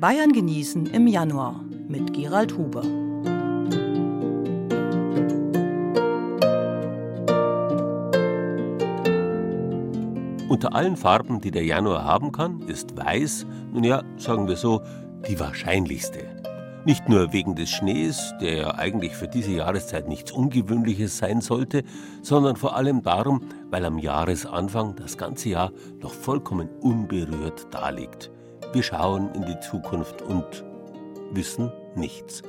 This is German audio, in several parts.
Bayern genießen im Januar mit Gerald Huber. Unter allen Farben, die der Januar haben kann, ist Weiß, nun ja, sagen wir so, die wahrscheinlichste. Nicht nur wegen des Schnees, der ja eigentlich für diese Jahreszeit nichts Ungewöhnliches sein sollte, sondern vor allem darum, weil am Jahresanfang das ganze Jahr noch vollkommen unberührt daliegt. Wir schauen in die Zukunft und wissen nichts.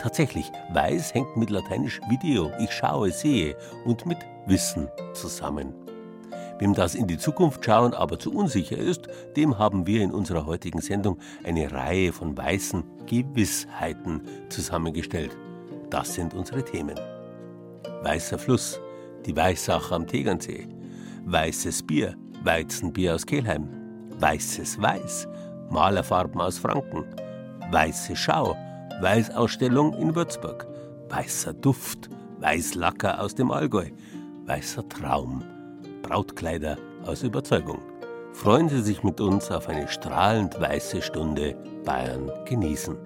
Tatsächlich, weiß hängt mit lateinisch Video, ich schaue, sehe und mit Wissen zusammen. Wem das in die Zukunft schauen aber zu unsicher ist, dem haben wir in unserer heutigen Sendung eine Reihe von weißen Gewissheiten zusammengestellt. Das sind unsere Themen. Weißer Fluss, die Weißach am Tegernsee, weißes Bier, Weizenbier aus Kelheim, weißes Weiß, Malerfarben aus Franken, weiße Schau, Weißausstellung in Würzburg, weißer Duft, Weißlacker aus dem Allgäu, weißer Traum, Brautkleider aus Überzeugung. Freuen Sie sich mit uns auf eine strahlend weiße Stunde Bayern genießen.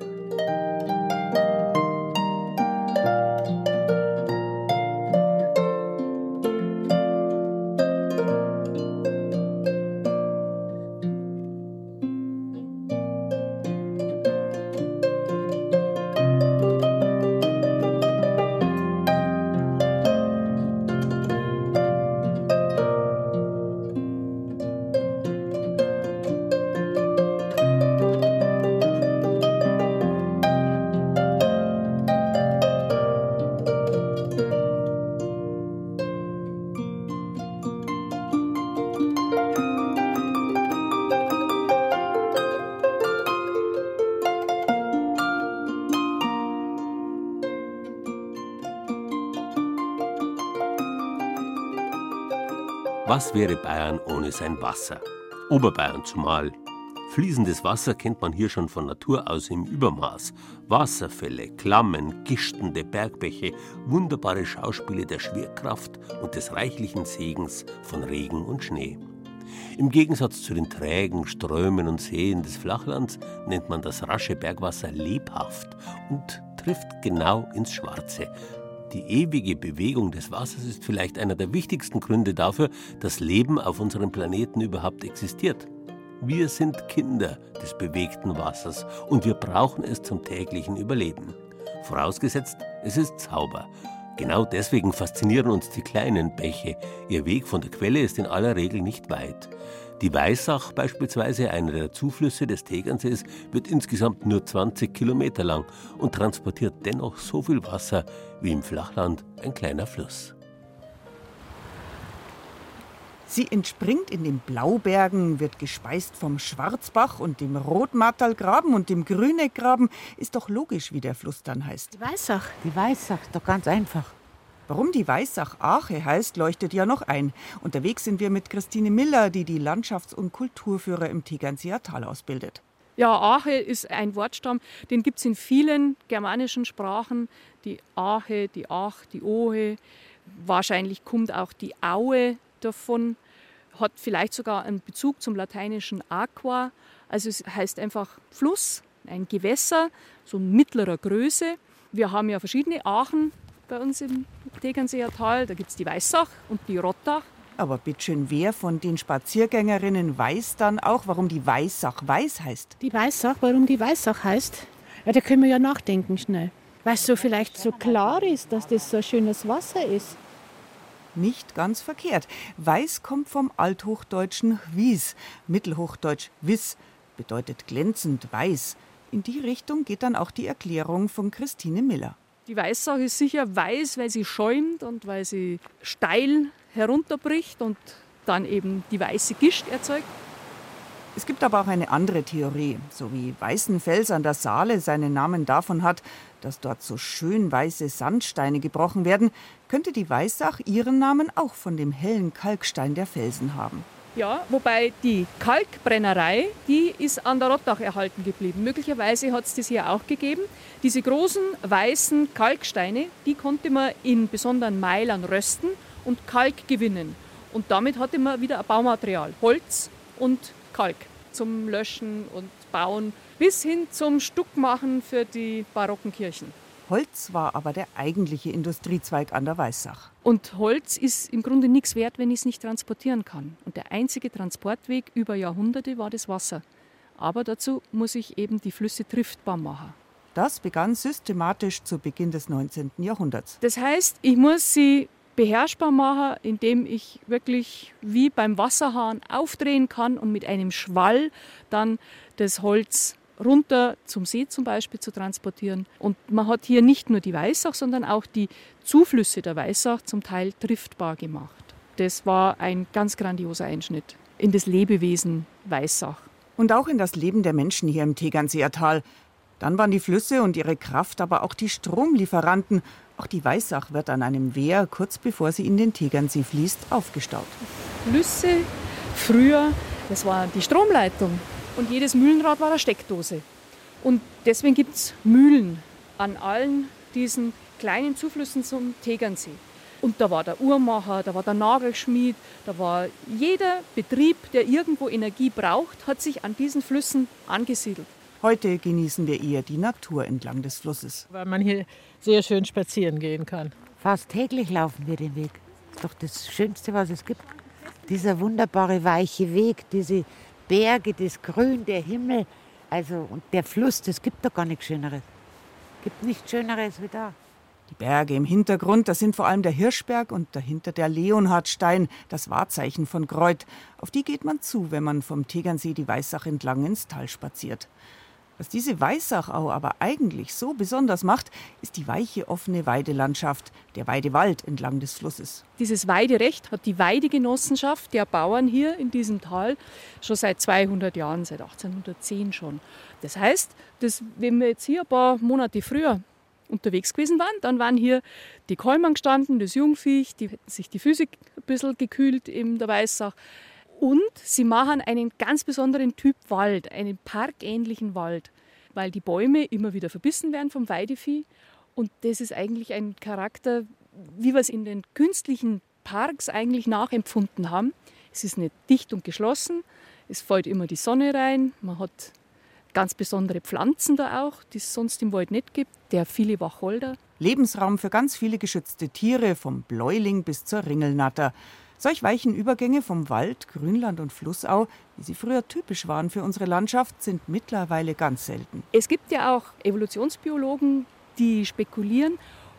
Was wäre Bayern ohne sein Wasser? Oberbayern zumal. Fließendes Wasser kennt man hier schon von Natur aus im Übermaß. Wasserfälle, Klammen, gichtende Bergbäche, wunderbare Schauspiele der Schwerkraft und des reichlichen Segens von Regen und Schnee. Im Gegensatz zu den trägen Strömen und Seen des Flachlands nennt man das rasche Bergwasser lebhaft und trifft genau ins Schwarze, die ewige Bewegung des Wassers ist vielleicht einer der wichtigsten Gründe dafür, dass Leben auf unserem Planeten überhaupt existiert. Wir sind Kinder des bewegten Wassers und wir brauchen es zum täglichen Überleben. Vorausgesetzt, es ist sauber. Genau deswegen faszinieren uns die kleinen Bäche. Ihr Weg von der Quelle ist in aller Regel nicht weit. Die Weißach beispielsweise, einer der Zuflüsse des Tegernsees, wird insgesamt nur 20 Kilometer lang und transportiert dennoch so viel Wasser wie im Flachland ein kleiner Fluss. Sie entspringt in den Blaubergen, wird gespeist vom Schwarzbach und dem Rotmattalgraben und dem Grüneckgraben. Ist doch logisch, wie der Fluss dann heißt. Die Weißach. Die Weißach, doch ganz einfach. Warum die Weißach Ache heißt, leuchtet ja noch ein. Unterwegs sind wir mit Christine Miller, die die Landschafts- und Kulturführer im Tegernseer Tal ausbildet. Ja, Ache ist ein Wortstamm, den gibt es in vielen germanischen Sprachen. Die Ache, die Ach, die Ohe. Wahrscheinlich kommt auch die Aue davon, hat vielleicht sogar einen Bezug zum lateinischen Aqua. Also es heißt einfach Fluss, ein Gewässer, so mittlerer Größe. Wir haben ja verschiedene Achen bei uns im Tegernseer Tal. Da gibt es die Weißach und die Rottach. Aber bitteschön, wer von den Spaziergängerinnen weiß dann auch, warum die Weißach weiß heißt? Die Weißach, warum die Weißach heißt? Ja, da können wir ja nachdenken schnell. Weil es so vielleicht so klar ist, dass das so schönes Wasser ist. Nicht ganz verkehrt. Weiß kommt vom althochdeutschen wies, mittelhochdeutsch wiss, bedeutet glänzend weiß. In die Richtung geht dann auch die Erklärung von Christine Miller. Die Weißach ist sicher weiß, weil sie schäumt und weil sie steil herunterbricht und dann eben die weiße Gischt erzeugt. Es gibt aber auch eine andere Theorie. So wie Weißenfels an der Saale seinen Namen davon hat, dass dort so schön weiße Sandsteine gebrochen werden, könnte die Weißach ihren Namen auch von dem hellen Kalkstein der Felsen haben. Ja, wobei die Kalkbrennerei, die ist an der Rottach erhalten geblieben. Möglicherweise hat es das hier auch gegeben. Diese großen weißen Kalksteine, die konnte man in besonderen Meilern rösten und Kalk gewinnen. Und damit hatte man wieder ein Baumaterial, Holz und Kalk zum Löschen und Bauen bis hin zum Stuckmachen für die barocken Kirchen. Holz war aber der eigentliche Industriezweig an der Weißach. Und Holz ist im Grunde nichts wert, wenn ich es nicht transportieren kann. Und der einzige Transportweg über Jahrhunderte war das Wasser. Aber dazu muss ich eben die Flüsse triftbar machen. Das begann systematisch zu Beginn des 19. Jahrhunderts. Das heißt, ich muss sie beherrschbar machen, indem ich wirklich wie beim Wasserhahn aufdrehen kann und mit einem Schwall dann das Holz runter zum See zum Beispiel zu transportieren. Und man hat hier nicht nur die Weißach, sondern auch die Zuflüsse der Weißach zum Teil triftbar gemacht. Das war ein ganz grandioser Einschnitt in das Lebewesen Weißach. Und auch in das Leben der Menschen hier im Tegernseer Tal. Dann waren die Flüsse und ihre Kraft aber auch die Stromlieferanten. Auch die Weißach wird an einem Wehr, kurz bevor sie in den Tegernsee fließt, aufgestaut. Flüsse früher, das war die Stromleitung und jedes Mühlenrad war eine Steckdose. Und deswegen gibt es Mühlen an allen diesen kleinen Zuflüssen zum Tegernsee. Und da war der Uhrmacher, da war der Nagelschmied, da war jeder Betrieb, der irgendwo Energie braucht, hat sich an diesen Flüssen angesiedelt. Heute genießen wir eher die Natur entlang des Flusses. Weil man hier sehr schön spazieren gehen kann. Fast täglich laufen wir den Weg. Das ist doch das Schönste, was es gibt. Dieser wunderbare weiche Weg, diese Berge, das Grün, der Himmel, also und der Fluss, das gibt doch gar nichts Schöneres. Gibt nichts Schöneres wie da. Die Berge im Hintergrund, das sind vor allem der Hirschberg und dahinter der Leonhardstein, das Wahrzeichen von Greuth. Auf die geht man zu, wenn man vom Tegernsee die Weißach entlang ins Tal spaziert. Was diese Weißachau aber eigentlich so besonders macht, ist die weiche offene Weidelandschaft, der Weidewald entlang des Flusses. Dieses Weiderecht hat die Weidegenossenschaft der Bauern hier in diesem Tal schon seit 200 Jahren, seit 1810 schon. Das heißt, dass, wenn wir jetzt hier ein paar Monate früher unterwegs gewesen waren, dann waren hier die Kälmern gestanden, das Jungviech, die hätten sich die Füße ein bisschen gekühlt in der Weißach. Und sie machen einen ganz besonderen Typ Wald, einen parkähnlichen Wald, weil die Bäume immer wieder verbissen werden vom Weidevieh. Und das ist eigentlich ein Charakter, wie wir es in den künstlichen Parks eigentlich nachempfunden haben. Es ist nicht dicht und geschlossen, es fällt immer die Sonne rein, man hat ganz besondere Pflanzen da auch, die es sonst im Wald nicht gibt, der viele Wacholder. Lebensraum für ganz viele geschützte Tiere, vom Bläuling bis zur Ringelnatter. Solch weichen Übergänge vom Wald, Grünland und Flussau, wie sie früher typisch waren für unsere Landschaft, sind mittlerweile ganz selten. Es gibt ja auch Evolutionsbiologen, die spekulieren,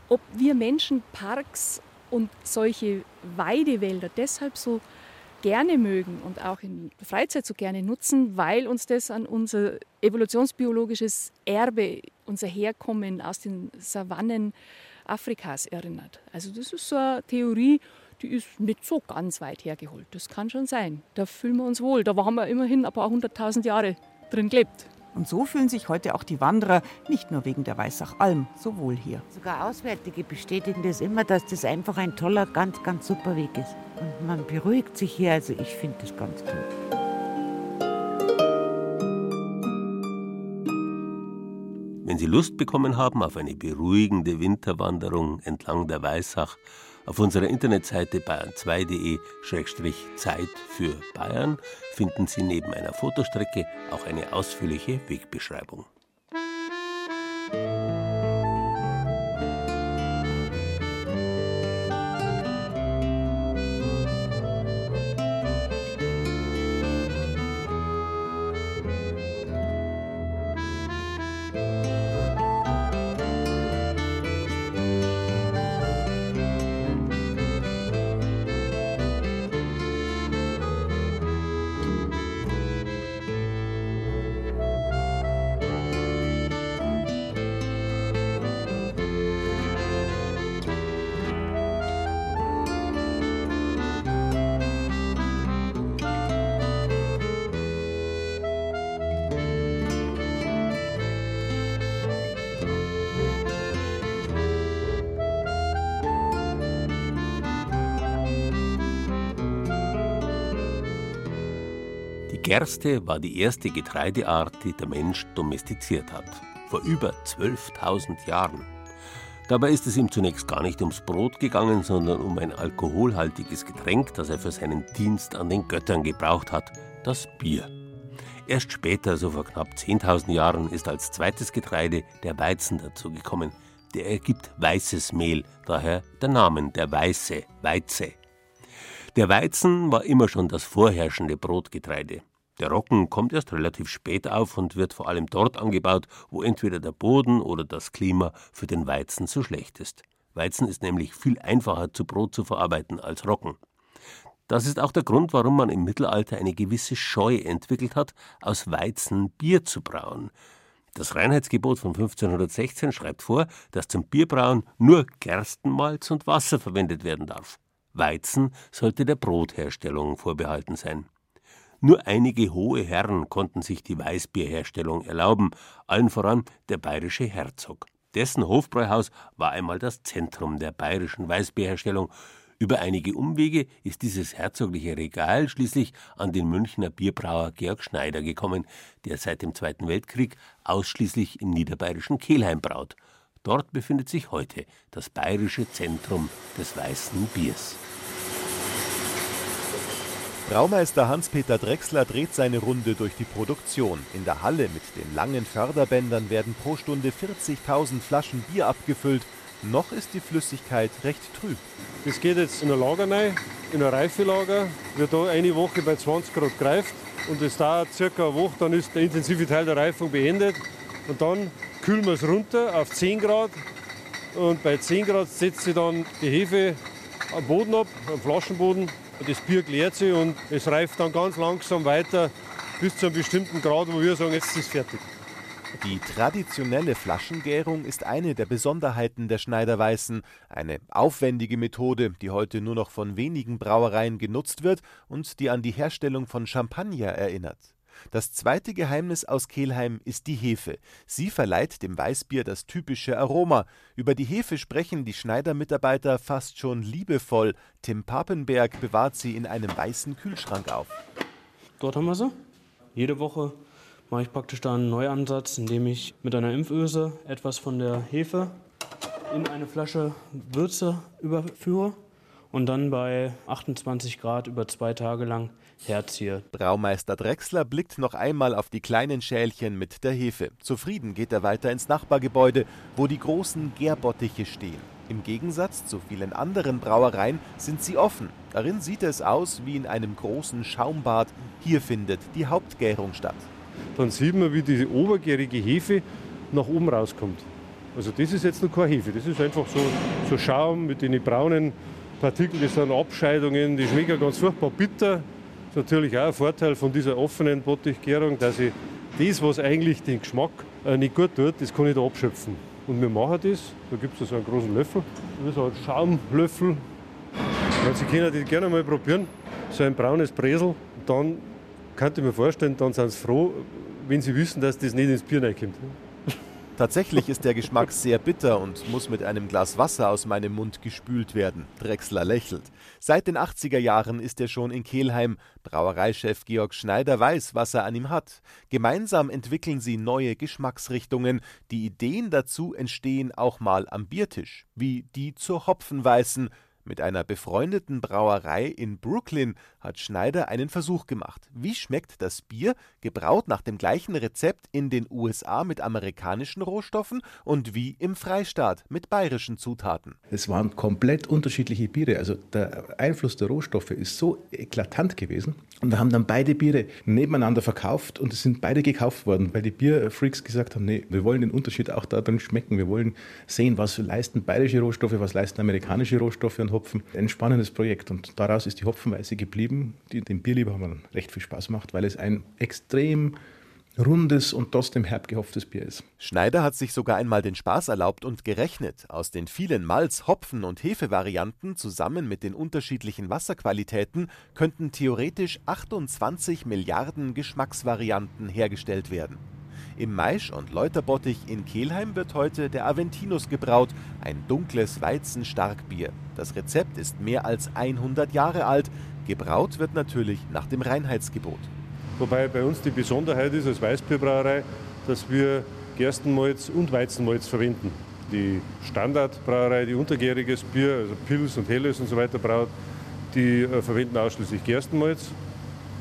ob wir Menschen Parks und solche Weidewälder deshalb so gerne mögen und auch in der Freizeit so gerne nutzen, weil uns das an unser evolutionsbiologisches Erbe, unser Herkommen aus den Savannen Afrikas erinnert. Also das ist so eine Theorie, die ist nicht so ganz weit hergeholt. Das kann schon sein. Da fühlen wir uns wohl. Da haben wir immerhin ein paar hunderttausend Jahre drin gelebt. Und so fühlen sich heute auch die Wanderer, nicht nur wegen der Weißachalm, so wohl hier. Sogar Auswärtige bestätigen das immer, dass das einfach ein toller, ganz, ganz super Weg ist. Und man beruhigt sich hier, also ich finde das ganz toll. Wenn Sie Lust bekommen haben auf eine beruhigende Winterwanderung entlang der Weißach, auf unserer Internetseite bayern2.de-Zeit für Bayern finden Sie neben einer Fotostrecke auch eine ausführliche Wegbeschreibung. Gerste war die erste Getreideart, die der Mensch domestiziert hat. Vor über 12.000 Jahren. Dabei ist es ihm zunächst gar nicht ums Brot gegangen, sondern um ein alkoholhaltiges Getränk, das er für seinen Dienst an den Göttern gebraucht hat, das Bier. Erst später, so vor knapp 10.000 Jahren, ist als zweites Getreide der Weizen dazugekommen. Der ergibt weißes Mehl, daher der Name der Weiße, Weize. Der Weizen war immer schon das vorherrschende Brotgetreide. Der Roggen kommt erst relativ spät auf und wird vor allem dort angebaut, wo entweder der Boden oder das Klima für den Weizen zu schlecht ist. Weizen ist nämlich viel einfacher zu Brot zu verarbeiten als Roggen. Das ist auch der Grund, warum man im Mittelalter eine gewisse Scheu entwickelt hat, aus Weizen Bier zu brauen. Das Reinheitsgebot von 1516 schreibt vor, dass zum Bierbrauen nur Gerstenmalz und Wasser verwendet werden darf. Weizen sollte der Brotherstellung vorbehalten sein. Nur einige hohe Herren konnten sich die Weißbierherstellung erlauben, allen voran der bayerische Herzog. Dessen Hofbräuhaus war einmal das Zentrum der bayerischen Weißbierherstellung. Über einige Umwege ist dieses herzogliche Regal schließlich an den Münchner Bierbrauer Georg Schneider gekommen, der seit dem Zweiten Weltkrieg ausschließlich im niederbayerischen Kelheim braut. Dort befindet sich heute das bayerische Zentrum des weißen Biers. Braumeister Hans-Peter Drechsler dreht seine Runde durch die Produktion. In der Halle mit den langen Förderbändern werden pro Stunde 40.000 Flaschen Bier abgefüllt noch ist die Flüssigkeit recht trüb. Das geht jetzt in ein Lager rein, in ein Reifelager, wird da eine Woche bei 20 Grad gereift und es dauert circa eine Woche, dann ist der intensive Teil der Reifung beendet und dann kühlen wir es runter auf 10 Grad und bei 10 Grad setzt sich dann die Hefe am Boden ab, am Flaschenboden. Das Bier klärt sich und es reift dann ganz langsam weiter bis zu einem bestimmten Grad, wo wir sagen, jetzt ist es fertig. Die traditionelle Flaschengärung ist eine der Besonderheiten der Schneiderweißen, eine aufwendige Methode, die heute nur noch von wenigen Brauereien genutzt wird und die an die Herstellung von Champagner erinnert. Das zweite Geheimnis aus Kelheim ist die Hefe. Sie verleiht dem Weißbier das typische Aroma. Über die Hefe sprechen die Schneidermitarbeiter fast schon liebevoll. Tim Papenberg bewahrt sie in einem weißen Kühlschrank auf. Dort haben wir sie. Jede Woche mache ich praktisch da einen Neuansatz, indem ich mit einer Impföse etwas von der Hefe in eine Flasche Würze überführe und dann bei 28 Grad über zwei Tage lang herziehe. Braumeister Drechsler blickt noch einmal auf die kleinen Schälchen mit der Hefe. Zufrieden geht er weiter ins Nachbargebäude, wo die großen Gärbottiche stehen. Im Gegensatz zu vielen anderen Brauereien sind sie offen. Darin sieht es aus wie in einem großen Schaumbad. Hier findet die Hauptgärung statt dann sieht man, wie diese obergärige Hefe nach oben rauskommt. Also das ist jetzt noch keine Hefe, das ist einfach so, so Schaum mit den braunen Partikeln, das sind Abscheidungen, die schmecken ganz furchtbar bitter. Ist natürlich auch ein Vorteil von dieser offenen Bottichgärung, dass ich das, was eigentlich den Geschmack äh, nicht gut tut, das kann ich da abschöpfen. Und wir machen das, da gibt es so einen großen Löffel, das ist ein Schaumlöffel. Also Sie können das gerne mal probieren, so ein braunes Bresel. Dann könnte ich mir vorstellen, dann sind sie froh, wenn sie wissen, dass das nicht ins Bier reinkommt. Tatsächlich ist der Geschmack sehr bitter und muss mit einem Glas Wasser aus meinem Mund gespült werden. Drechsler lächelt. Seit den 80er Jahren ist er schon in Kelheim. Brauereichef Georg Schneider weiß, was er an ihm hat. Gemeinsam entwickeln sie neue Geschmacksrichtungen. Die Ideen dazu entstehen auch mal am Biertisch, wie die zur Hopfenweißen, mit einer befreundeten Brauerei in Brooklyn hat Schneider einen Versuch gemacht. Wie schmeckt das Bier, gebraut nach dem gleichen Rezept in den USA mit amerikanischen Rohstoffen und wie im Freistaat mit bayerischen Zutaten? Es waren komplett unterschiedliche Biere. Also der Einfluss der Rohstoffe ist so eklatant gewesen. Und wir haben dann beide Biere nebeneinander verkauft und es sind beide gekauft worden, weil die Bierfreaks gesagt haben, nee, wir wollen den Unterschied auch darin schmecken. Wir wollen sehen, was leisten bayerische Rohstoffe, was leisten amerikanische Rohstoffe und Hopfen. Ein spannendes Projekt und daraus ist die Hopfenweiße geblieben, die dem Bierliebhabern recht viel Spaß macht, weil es ein extrem rundes und trotzdem herb gehopftes Bier ist. Schneider hat sich sogar einmal den Spaß erlaubt und gerechnet. Aus den vielen Malz-, Hopfen- und Hefevarianten zusammen mit den unterschiedlichen Wasserqualitäten könnten theoretisch 28 Milliarden Geschmacksvarianten hergestellt werden. Im Maisch- und Läuterbottich in Kelheim wird heute der Aventinus gebraut, ein dunkles Weizenstarkbier. Das Rezept ist mehr als 100 Jahre alt. Gebraut wird natürlich nach dem Reinheitsgebot. Wobei bei uns die Besonderheit ist als Weißbierbrauerei, dass wir Gerstenmalz und Weizenmalz verwenden. Die Standardbrauerei, die untergäriges Bier, also Pils und Helles und so weiter braut, die äh, verwenden ausschließlich Gerstenmalz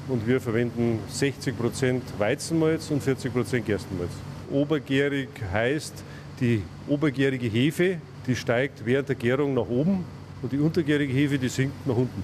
und wir verwenden 60% Weizenmalz und 40% Gerstenmalz. Obergärig heißt, die obergärige Hefe, die steigt während der Gärung nach oben und die untergärige Hefe, die sinkt nach unten.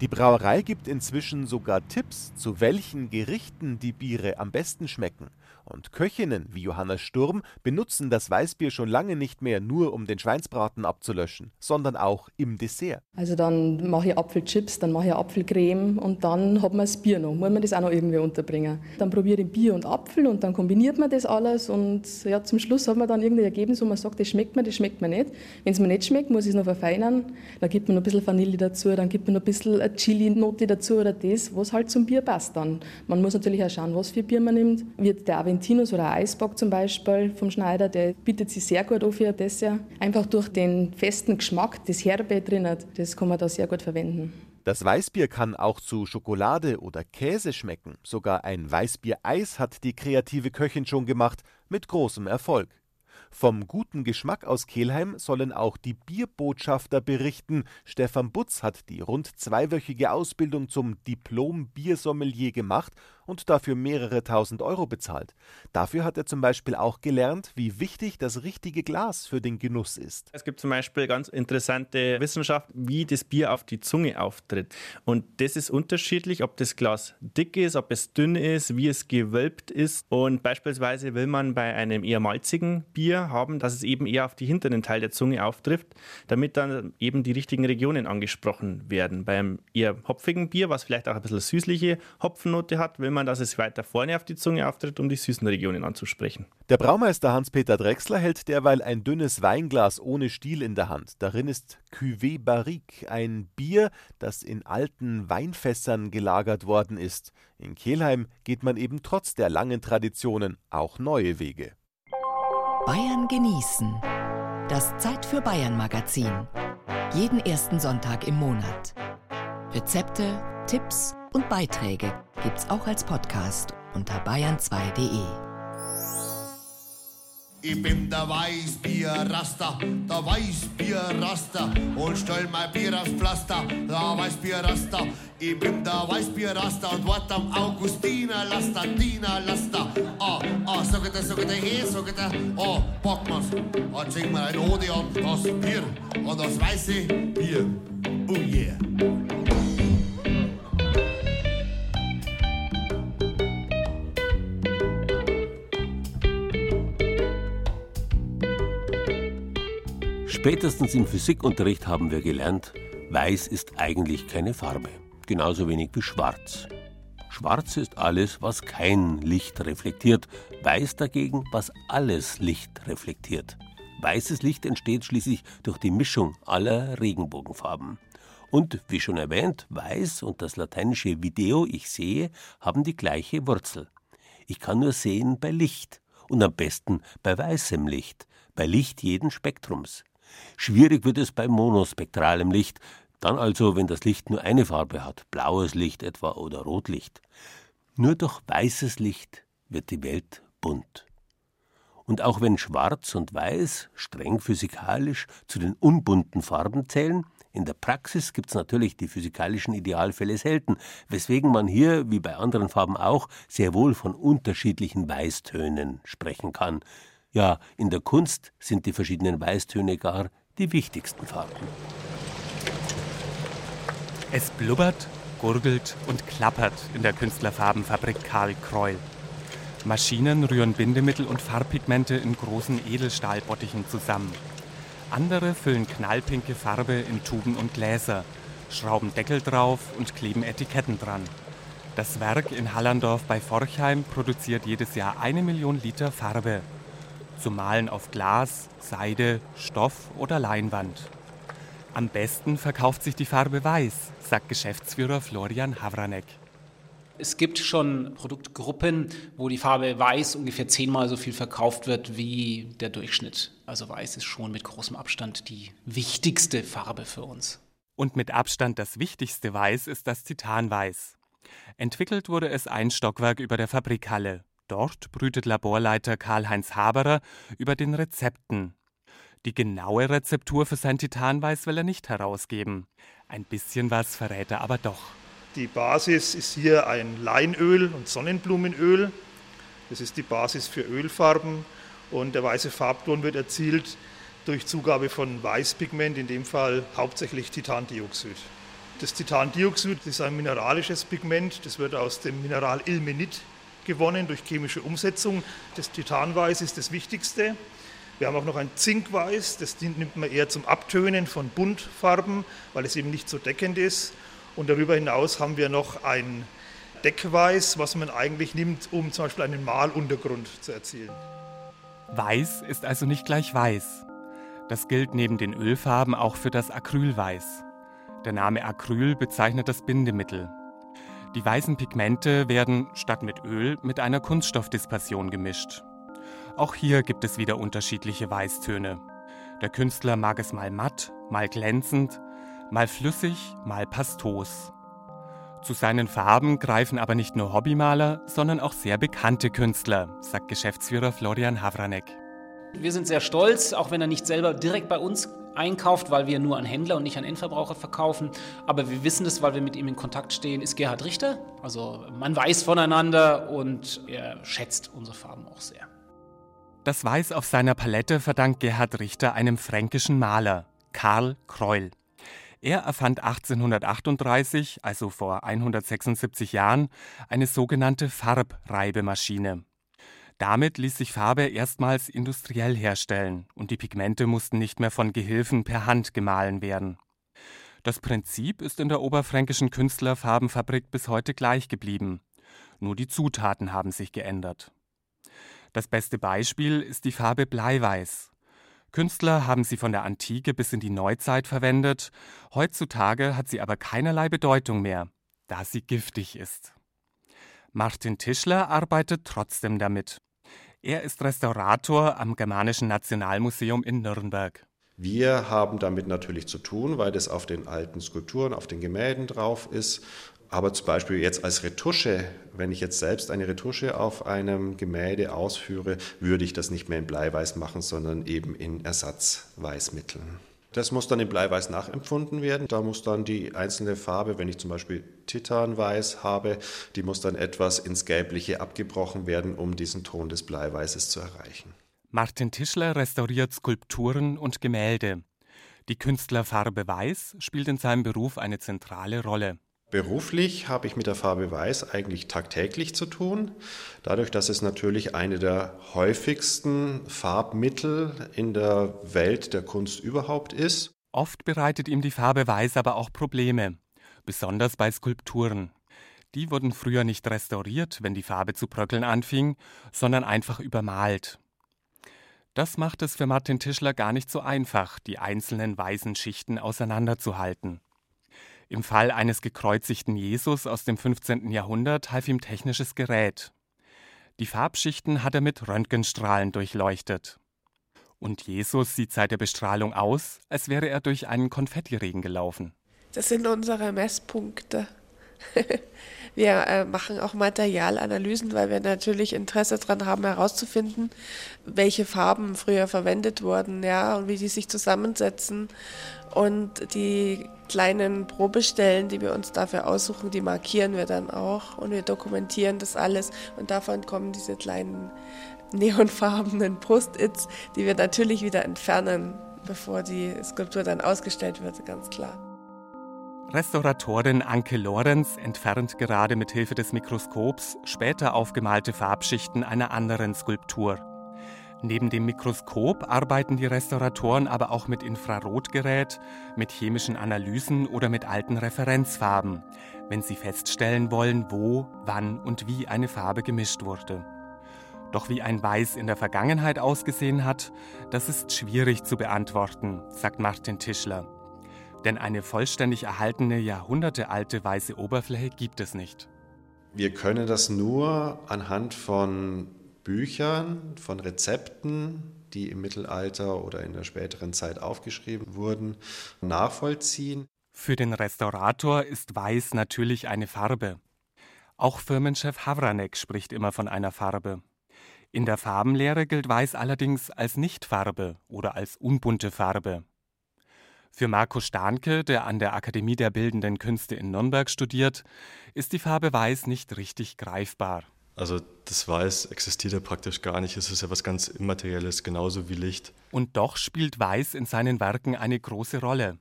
Die Brauerei gibt inzwischen sogar Tipps, zu welchen Gerichten die Biere am besten schmecken. Und Köchinnen wie Johanna Sturm benutzen das Weißbier schon lange nicht mehr nur, um den Schweinsbraten abzulöschen, sondern auch im Dessert. Also dann mache ich Apfelchips, dann mache ich Apfelcreme und dann hat man das Bier noch. Muss man das auch noch irgendwie unterbringen. Dann probiere ich Bier und Apfel und dann kombiniert man das alles und ja, zum Schluss hat man dann irgendein Ergebnis, wo man sagt, das schmeckt mir, das schmeckt mir nicht. Wenn es mir nicht schmeckt, muss ich es noch verfeinern. Dann gibt man noch ein bisschen Vanille dazu, dann gibt man noch ein bisschen Chili-Note dazu oder das, was halt zum Bier passt dann. Man muss natürlich auch schauen, was für Bier man nimmt. Wird der Aventinus oder Eisbock zum Beispiel vom Schneider, der bietet sich sehr gut an für ein Dessert. Einfach durch den festen Geschmack, das Herbe drin hat, das kann man da sehr gut verwenden. Das Weißbier kann auch zu Schokolade oder Käse schmecken. Sogar ein Weißbiereis hat die kreative Köchin schon gemacht, mit großem Erfolg. Vom guten Geschmack aus Kelheim sollen auch die Bierbotschafter berichten. Stefan Butz hat die rund zweiwöchige Ausbildung zum Diplom-Biersommelier gemacht und dafür mehrere tausend Euro bezahlt. Dafür hat er zum Beispiel auch gelernt, wie wichtig das richtige Glas für den Genuss ist. Es gibt zum Beispiel ganz interessante Wissenschaft, wie das Bier auf die Zunge auftritt. Und das ist unterschiedlich, ob das Glas dick ist, ob es dünn ist, wie es gewölbt ist. Und beispielsweise will man bei einem eher malzigen Bier haben, dass es eben eher auf die hinteren Teil der Zunge auftrifft, damit dann eben die richtigen Regionen angesprochen werden. Beim eher hopfigen Bier, was vielleicht auch ein bisschen süßliche Hopfennote hat, will man, dass es weiter vorne auf die Zunge auftritt, um die süßen Regionen anzusprechen. Der Braumeister Hans-Peter Drechsler hält derweil ein dünnes Weinglas ohne Stiel in der Hand. Darin ist Cuvée Barrique, ein Bier, das in alten Weinfässern gelagert worden ist. In Kelheim geht man eben trotz der langen Traditionen auch neue Wege. Bayern genießen. Das Zeit für Bayern Magazin. Jeden ersten Sonntag im Monat. Rezepte, Tipps und Beiträge gibt's auch als Podcast unter bayern2.de. Ich bin der Weißbierraster, der Weißbierraster und stell mein Bier aufs Pflaster, der Weißbierraster. Ich bin der Weißbierraster und wart am Augustiner Laster, Dina Laster. Ah, ah, sag ich dir, sag ich dir, hey, sag ich dir, ah, pack mal's. Ah, sing mir ein Ode an das Bier, an das weiße Bier. Oh yeah. Spätestens im Physikunterricht haben wir gelernt, weiß ist eigentlich keine Farbe, genauso wenig wie schwarz. Schwarz ist alles, was kein Licht reflektiert, weiß dagegen, was alles Licht reflektiert. Weißes Licht entsteht schließlich durch die Mischung aller Regenbogenfarben. Und wie schon erwähnt, weiß und das lateinische Video, ich sehe, haben die gleiche Wurzel. Ich kann nur sehen bei Licht und am besten bei weißem Licht, bei Licht jeden Spektrums. Schwierig wird es bei monospektralem Licht, dann also, wenn das Licht nur eine Farbe hat, blaues Licht etwa oder Rotlicht. Nur durch weißes Licht wird die Welt bunt. Und auch wenn Schwarz und Weiß streng physikalisch zu den unbunten Farben zählen, in der Praxis gibt es natürlich die physikalischen Idealfälle selten, weswegen man hier, wie bei anderen Farben auch, sehr wohl von unterschiedlichen Weißtönen sprechen kann, ja, in der Kunst sind die verschiedenen Weißtöne gar die wichtigsten Farben. Es blubbert, gurgelt und klappert in der Künstlerfarbenfabrik Karl Kreul. Maschinen rühren Bindemittel und Farbpigmente in großen Edelstahlbottichen zusammen. Andere füllen knallpinke Farbe in Tuben und Gläser, schrauben Deckel drauf und kleben Etiketten dran. Das Werk in Hallandorf bei Forchheim produziert jedes Jahr eine Million Liter Farbe zum Malen auf Glas, Seide, Stoff oder Leinwand. Am besten verkauft sich die Farbe Weiß, sagt Geschäftsführer Florian Havranek. Es gibt schon Produktgruppen, wo die Farbe Weiß ungefähr zehnmal so viel verkauft wird wie der Durchschnitt. Also Weiß ist schon mit großem Abstand die wichtigste Farbe für uns. Und mit Abstand das wichtigste Weiß ist das Titanweiß. Entwickelt wurde es ein Stockwerk über der Fabrikhalle. Dort brütet Laborleiter Karl-Heinz Haberer über den Rezepten. Die genaue Rezeptur für sein Titanweiß will er nicht herausgeben. Ein bisschen was verrät er aber doch. Die Basis ist hier ein Leinöl und Sonnenblumenöl. Das ist die Basis für Ölfarben und der weiße Farbton wird erzielt durch Zugabe von Weißpigment, in dem Fall hauptsächlich Titandioxid. Das Titandioxid ist ein mineralisches Pigment, das wird aus dem Mineral Ilmenit gewonnen durch chemische Umsetzung. Das Titanweiß ist das Wichtigste. Wir haben auch noch ein Zinkweiß, das nimmt man eher zum Abtönen von Buntfarben, weil es eben nicht so deckend ist. Und darüber hinaus haben wir noch ein Deckweiß, was man eigentlich nimmt, um zum Beispiel einen Maluntergrund zu erzielen. Weiß ist also nicht gleich weiß. Das gilt neben den Ölfarben auch für das Acrylweiß. Der Name Acryl bezeichnet das Bindemittel. Die weißen Pigmente werden statt mit Öl mit einer Kunststoffdispersion gemischt. Auch hier gibt es wieder unterschiedliche Weißtöne. Der Künstler mag es mal matt, mal glänzend, mal flüssig, mal pastos. Zu seinen Farben greifen aber nicht nur Hobbymaler, sondern auch sehr bekannte Künstler, sagt Geschäftsführer Florian Havranek. Wir sind sehr stolz, auch wenn er nicht selber direkt bei uns einkauft, weil wir nur an Händler und nicht an Endverbraucher verkaufen. Aber wir wissen es, weil wir mit ihm in Kontakt stehen, ist Gerhard Richter. Also man weiß voneinander und er schätzt unsere Farben auch sehr. Das Weiß auf seiner Palette verdankt Gerhard Richter einem fränkischen Maler, Karl Kreul. Er erfand 1838, also vor 176 Jahren, eine sogenannte Farbreibemaschine. Damit ließ sich Farbe erstmals industriell herstellen und die Pigmente mussten nicht mehr von Gehilfen per Hand gemahlen werden. Das Prinzip ist in der oberfränkischen Künstlerfarbenfabrik bis heute gleich geblieben. Nur die Zutaten haben sich geändert. Das beste Beispiel ist die Farbe Bleiweiß. Künstler haben sie von der Antike bis in die Neuzeit verwendet, heutzutage hat sie aber keinerlei Bedeutung mehr, da sie giftig ist. Martin Tischler arbeitet trotzdem damit. Er ist Restaurator am Germanischen Nationalmuseum in Nürnberg. Wir haben damit natürlich zu tun, weil das auf den alten Skulpturen, auf den Gemälden drauf ist aber zum Beispiel jetzt als Retusche, wenn ich jetzt selbst eine Retusche auf einem Gemälde ausführe, würde ich das nicht mehr in Bleiweiß machen, sondern eben in Ersatzweißmitteln. Das muss dann in Bleiweiß nachempfunden werden. Da muss dann die einzelne Farbe, wenn ich zum Beispiel Titanweiß habe, die muss dann etwas ins Gelbliche abgebrochen werden, um diesen Ton des Bleiweißes zu erreichen. Martin Tischler restauriert Skulpturen und Gemälde. Die Künstlerfarbe Weiß spielt in seinem Beruf eine zentrale Rolle. Beruflich habe ich mit der Farbe Weiß eigentlich tagtäglich zu tun, dadurch, dass es natürlich eine der häufigsten Farbmittel in der Welt der Kunst überhaupt ist. Oft bereitet ihm die Farbe Weiß aber auch Probleme, besonders bei Skulpturen. Die wurden früher nicht restauriert, wenn die Farbe zu bröckeln anfing, sondern einfach übermalt. Das macht es für Martin Tischler gar nicht so einfach, die einzelnen weißen Schichten auseinanderzuhalten. Im Fall eines gekreuzigten Jesus aus dem 15. Jahrhundert half ihm technisches Gerät. Die Farbschichten hat er mit Röntgenstrahlen durchleuchtet. Und Jesus sieht seit der Bestrahlung aus, als wäre er durch einen Konfettiregen gelaufen. Das sind unsere Messpunkte. wir äh, machen auch Materialanalysen, weil wir natürlich Interesse daran haben, herauszufinden, welche Farben früher verwendet wurden, ja, und wie die sich zusammensetzen. Und die kleinen Probestellen, die wir uns dafür aussuchen, die markieren wir dann auch und wir dokumentieren das alles. Und davon kommen diese kleinen neonfarbenen Post-its, die wir natürlich wieder entfernen, bevor die Skulptur dann ausgestellt wird, ganz klar. Restauratorin Anke Lorenz entfernt gerade mit Hilfe des Mikroskops später aufgemalte Farbschichten einer anderen Skulptur. Neben dem Mikroskop arbeiten die Restauratoren aber auch mit Infrarotgerät, mit chemischen Analysen oder mit alten Referenzfarben, wenn sie feststellen wollen, wo, wann und wie eine Farbe gemischt wurde. Doch wie ein Weiß in der Vergangenheit ausgesehen hat, das ist schwierig zu beantworten, sagt Martin Tischler. Denn eine vollständig erhaltene, jahrhundertealte weiße Oberfläche gibt es nicht. Wir können das nur anhand von Büchern, von Rezepten, die im Mittelalter oder in der späteren Zeit aufgeschrieben wurden, nachvollziehen. Für den Restaurator ist Weiß natürlich eine Farbe. Auch Firmenchef Havranek spricht immer von einer Farbe. In der Farbenlehre gilt Weiß allerdings als Nichtfarbe oder als unbunte Farbe. Für Marco Stahnke, der an der Akademie der Bildenden Künste in Nürnberg studiert, ist die Farbe Weiß nicht richtig greifbar. Also das Weiß existiert ja praktisch gar nicht. Es ist ja was ganz Immaterielles, genauso wie Licht. Und doch spielt Weiß in seinen Werken eine große Rolle.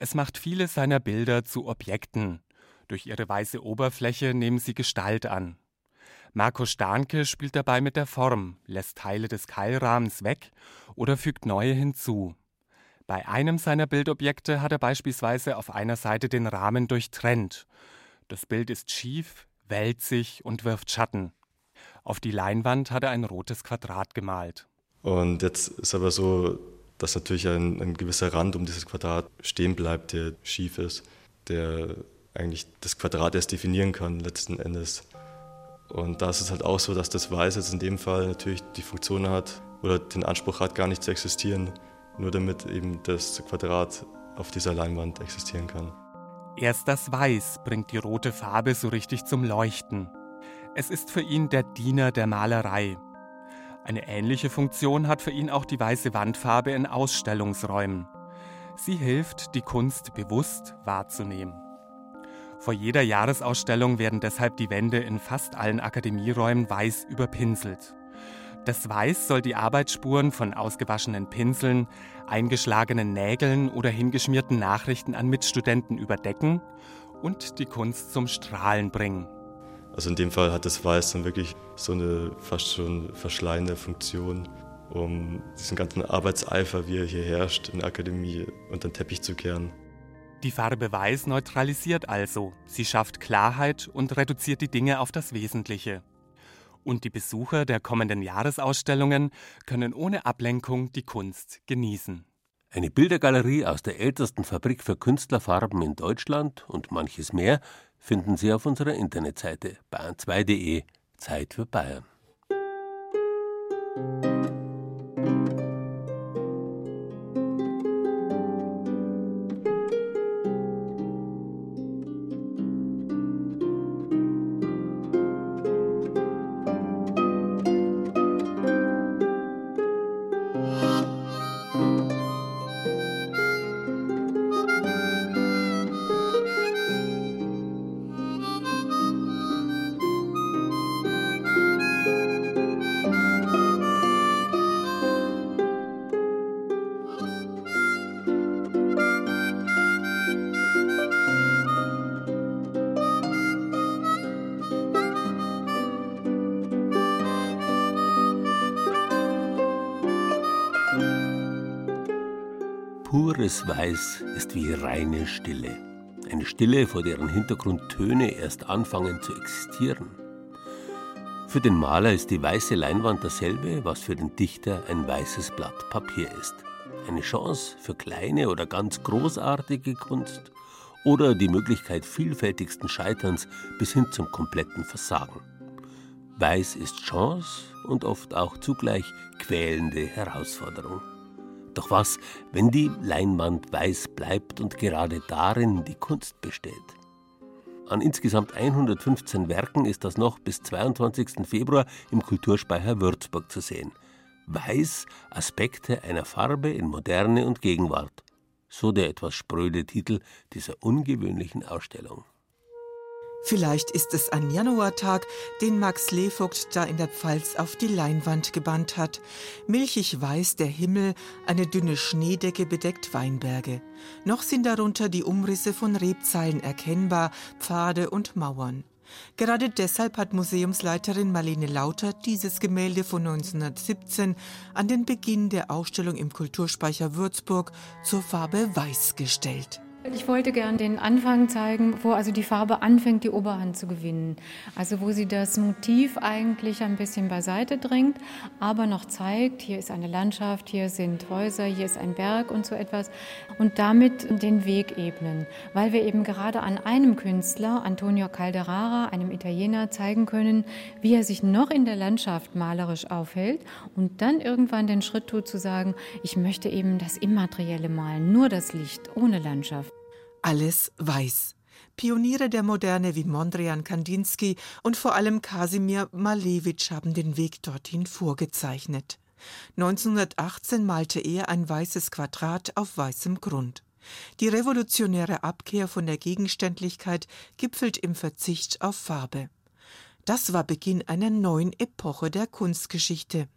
Es macht viele seiner Bilder zu Objekten. Durch ihre weiße Oberfläche nehmen sie Gestalt an. Marco Stahnke spielt dabei mit der Form, lässt Teile des Keilrahmens weg oder fügt neue hinzu. Bei einem seiner Bildobjekte hat er beispielsweise auf einer Seite den Rahmen durchtrennt. Das Bild ist schief, wälzig und wirft Schatten. Auf die Leinwand hat er ein rotes Quadrat gemalt. Und jetzt ist aber so, dass natürlich ein, ein gewisser Rand um dieses Quadrat stehen bleibt, der schief ist, der eigentlich das Quadrat erst definieren kann letzten Endes. Und da ist es halt auch so, dass das Weiß jetzt in dem Fall natürlich die Funktion hat oder den Anspruch hat, gar nicht zu existieren, nur damit eben das Quadrat auf dieser Leinwand existieren kann. Erst das Weiß bringt die rote Farbe so richtig zum Leuchten. Es ist für ihn der Diener der Malerei. Eine ähnliche Funktion hat für ihn auch die weiße Wandfarbe in Ausstellungsräumen. Sie hilft, die Kunst bewusst wahrzunehmen. Vor jeder Jahresausstellung werden deshalb die Wände in fast allen Akademieräumen weiß überpinselt. Das Weiß soll die Arbeitsspuren von ausgewaschenen Pinseln, eingeschlagenen Nägeln oder hingeschmierten Nachrichten an Mitstudenten überdecken und die Kunst zum Strahlen bringen. Also in dem Fall hat das Weiß dann wirklich so eine fast schon verschleiende Funktion, um diesen ganzen Arbeitseifer, wie er hier herrscht, in der Akademie unter den Teppich zu kehren. Die Farbe Weiß neutralisiert also, sie schafft Klarheit und reduziert die Dinge auf das Wesentliche und die Besucher der kommenden Jahresausstellungen können ohne Ablenkung die Kunst genießen. Eine Bildergalerie aus der ältesten Fabrik für Künstlerfarben in Deutschland und manches mehr finden Sie auf unserer Internetseite bayern2.de Zeit für Bayern. Weiß ist wie reine Stille. Eine Stille, vor deren Hintergrund Töne erst anfangen zu existieren. Für den Maler ist die weiße Leinwand dasselbe, was für den Dichter ein weißes Blatt Papier ist. Eine Chance für kleine oder ganz großartige Kunst oder die Möglichkeit vielfältigsten Scheiterns bis hin zum kompletten Versagen. Weiß ist Chance und oft auch zugleich quälende Herausforderung. Doch was, wenn die Leinwand weiß bleibt und gerade darin die Kunst besteht? An insgesamt 115 Werken ist das noch bis 22. Februar im Kulturspeicher Würzburg zu sehen. Weiß Aspekte einer Farbe in Moderne und Gegenwart. So der etwas spröde Titel dieser ungewöhnlichen Ausstellung. Vielleicht ist es ein Januartag, den Max Levogt da in der Pfalz auf die Leinwand gebannt hat. Milchig weiß der Himmel, eine dünne Schneedecke bedeckt Weinberge. Noch sind darunter die Umrisse von Rebzeilen erkennbar, Pfade und Mauern. Gerade deshalb hat Museumsleiterin Marlene Lauter dieses Gemälde von 1917 an den Beginn der Ausstellung im Kulturspeicher Würzburg zur Farbe Weiß gestellt. Ich wollte gern den Anfang zeigen, wo also die Farbe anfängt, die Oberhand zu gewinnen. Also wo sie das Motiv eigentlich ein bisschen beiseite drängt, aber noch zeigt, hier ist eine Landschaft, hier sind Häuser, hier ist ein Berg und so etwas. Und damit den Weg ebnen. Weil wir eben gerade an einem Künstler, Antonio Calderara, einem Italiener, zeigen können, wie er sich noch in der Landschaft malerisch aufhält und dann irgendwann den Schritt tut zu sagen, ich möchte eben das Immaterielle malen, nur das Licht, ohne Landschaft alles weiß. Pioniere der Moderne wie Mondrian Kandinsky und vor allem Kasimir Malevich haben den Weg dorthin vorgezeichnet. 1918 malte er ein weißes Quadrat auf weißem Grund. Die revolutionäre Abkehr von der Gegenständlichkeit gipfelt im Verzicht auf Farbe. Das war Beginn einer neuen Epoche der Kunstgeschichte.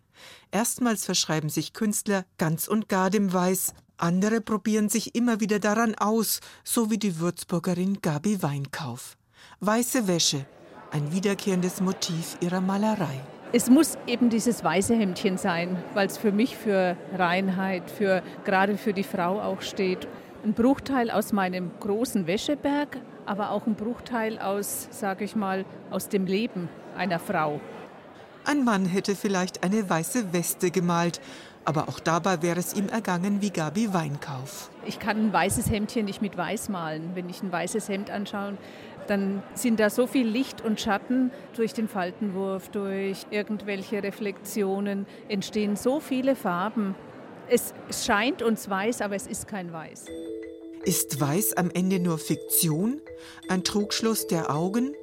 Erstmals verschreiben sich Künstler ganz und gar dem Weiß, andere probieren sich immer wieder daran aus, so wie die Würzburgerin Gabi Weinkauf. Weiße Wäsche, ein wiederkehrendes Motiv ihrer Malerei. Es muss eben dieses weiße Hemdchen sein, weil es für mich für Reinheit, für gerade für die Frau auch steht. Ein Bruchteil aus meinem großen Wäscheberg, aber auch ein Bruchteil aus, sage ich mal, aus dem Leben einer Frau. Ein Mann hätte vielleicht eine weiße Weste gemalt, aber auch dabei wäre es ihm ergangen wie Gabi Weinkauf. Ich kann ein weißes Hemdchen nicht mit weiß malen. Wenn ich ein weißes Hemd anschaue, dann sind da so viel Licht und Schatten durch den Faltenwurf, durch irgendwelche Reflexionen, entstehen so viele Farben. Es scheint uns weiß, aber es ist kein Weiß. Ist Weiß am Ende nur Fiktion? Ein Trugschluss der Augen?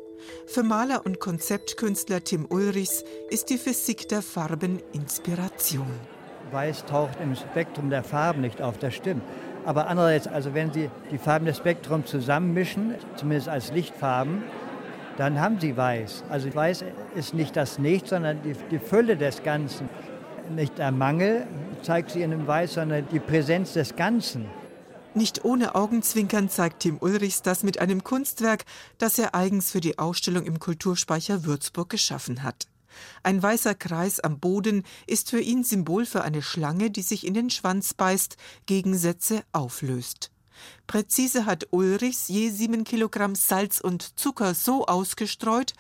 Für Maler und Konzeptkünstler Tim Ulrichs ist die Physik der Farben Inspiration. Weiß taucht im Spektrum der Farben nicht auf, das stimmt. Aber andererseits, also wenn Sie die Farben des Spektrums zusammenmischen, zumindest als Lichtfarben, dann haben Sie Weiß. Also Weiß ist nicht das Nichts, sondern die, die Fülle des Ganzen. Nicht der Mangel zeigt sie in dem Weiß, sondern die Präsenz des Ganzen. Nicht ohne Augenzwinkern zeigt Tim Ulrichs das mit einem Kunstwerk, das er eigens für die Ausstellung im Kulturspeicher Würzburg geschaffen hat. Ein weißer Kreis am Boden ist für ihn Symbol für eine Schlange, die sich in den Schwanz beißt, Gegensätze auflöst. Präzise hat Ulrichs je sieben Kilogramm Salz und Zucker so ausgestreut,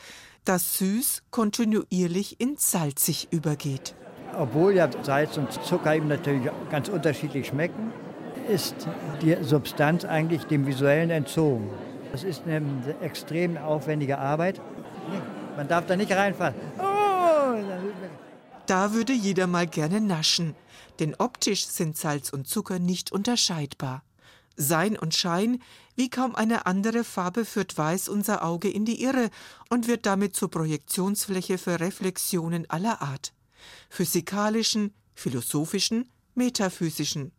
dass süß kontinuierlich in salzig übergeht. Obwohl ja Salz und Zucker eben natürlich ganz unterschiedlich schmecken, ist die Substanz eigentlich dem Visuellen entzogen. Das ist eine extrem aufwendige Arbeit. Man darf da nicht reinfahren. Oh! Da würde jeder mal gerne naschen, denn optisch sind Salz und Zucker nicht unterscheidbar. Sein und Schein, wie kaum eine andere Farbe, führt Weiß unser Auge in die Irre und wird damit zur Projektionsfläche für Reflexionen aller Art. Physikalischen, philosophischen, metaphysischen.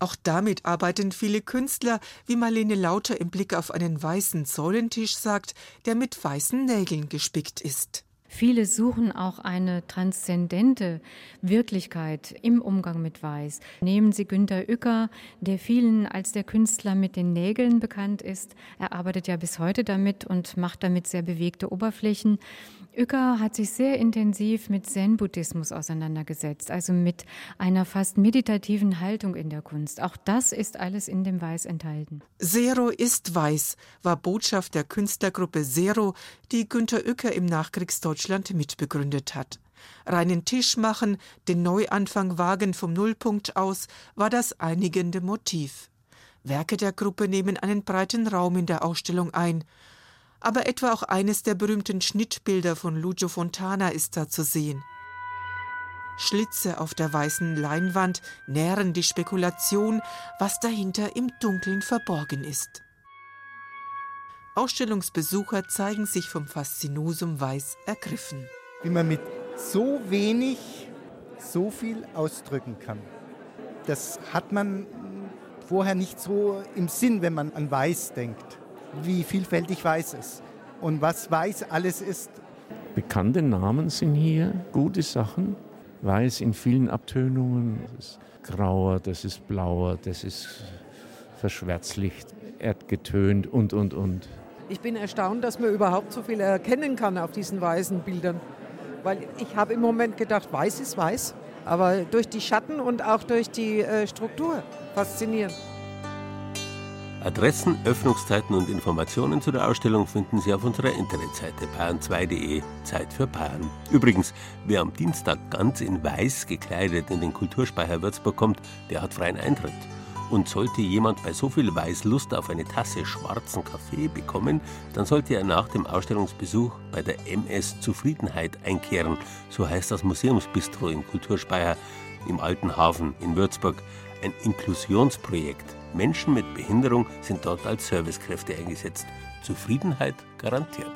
Auch damit arbeiten viele Künstler, wie Marlene Lauter im Blick auf einen weißen Säulentisch sagt, der mit weißen Nägeln gespickt ist. Viele suchen auch eine transzendente Wirklichkeit im Umgang mit Weiß. Nehmen Sie Günter Uecker, der vielen als der Künstler mit den Nägeln bekannt ist. Er arbeitet ja bis heute damit und macht damit sehr bewegte Oberflächen. Uecker hat sich sehr intensiv mit Zen-Buddhismus auseinandergesetzt, also mit einer fast meditativen Haltung in der Kunst. Auch das ist alles in dem Weiß enthalten. Zero ist Weiß war Botschaft der Künstlergruppe Zero, die Günter Uecker im Nachkriegsdeutschland mitbegründet hat. Reinen Tisch machen, den Neuanfang wagen vom Nullpunkt aus, war das einigende Motiv. Werke der Gruppe nehmen einen breiten Raum in der Ausstellung ein aber etwa auch eines der berühmten Schnittbilder von Lucio Fontana ist da zu sehen. Schlitze auf der weißen Leinwand nähren die Spekulation, was dahinter im Dunkeln verborgen ist. Ausstellungsbesucher zeigen sich vom Faszinosum Weiß ergriffen. Wie man mit so wenig so viel ausdrücken kann. Das hat man vorher nicht so im Sinn, wenn man an Weiß denkt wie vielfältig Weiß ist und was Weiß alles ist. Bekannte Namen sind hier, gute Sachen. Weiß in vielen Abtönungen. Das ist grauer, das ist blauer, das ist verschwärzlicht, erdgetönt und, und, und. Ich bin erstaunt, dass man überhaupt so viel erkennen kann auf diesen weißen Bildern. Weil ich habe im Moment gedacht, weiß ist weiß, aber durch die Schatten und auch durch die äh, Struktur faszinierend. Adressen, Öffnungszeiten und Informationen zu der Ausstellung finden Sie auf unserer Internetseite bayern2.de Zeit für Bayern. Übrigens, wer am Dienstag ganz in weiß gekleidet in den Kulturspeicher Würzburg kommt, der hat freien Eintritt. Und sollte jemand bei so viel Weiß Lust auf eine Tasse schwarzen Kaffee bekommen, dann sollte er nach dem Ausstellungsbesuch bei der MS Zufriedenheit einkehren. So heißt das Museumsbistro im Kulturspeicher im Alten Hafen in Würzburg. Ein Inklusionsprojekt Menschen mit Behinderung sind dort als Servicekräfte eingesetzt. Zufriedenheit garantiert.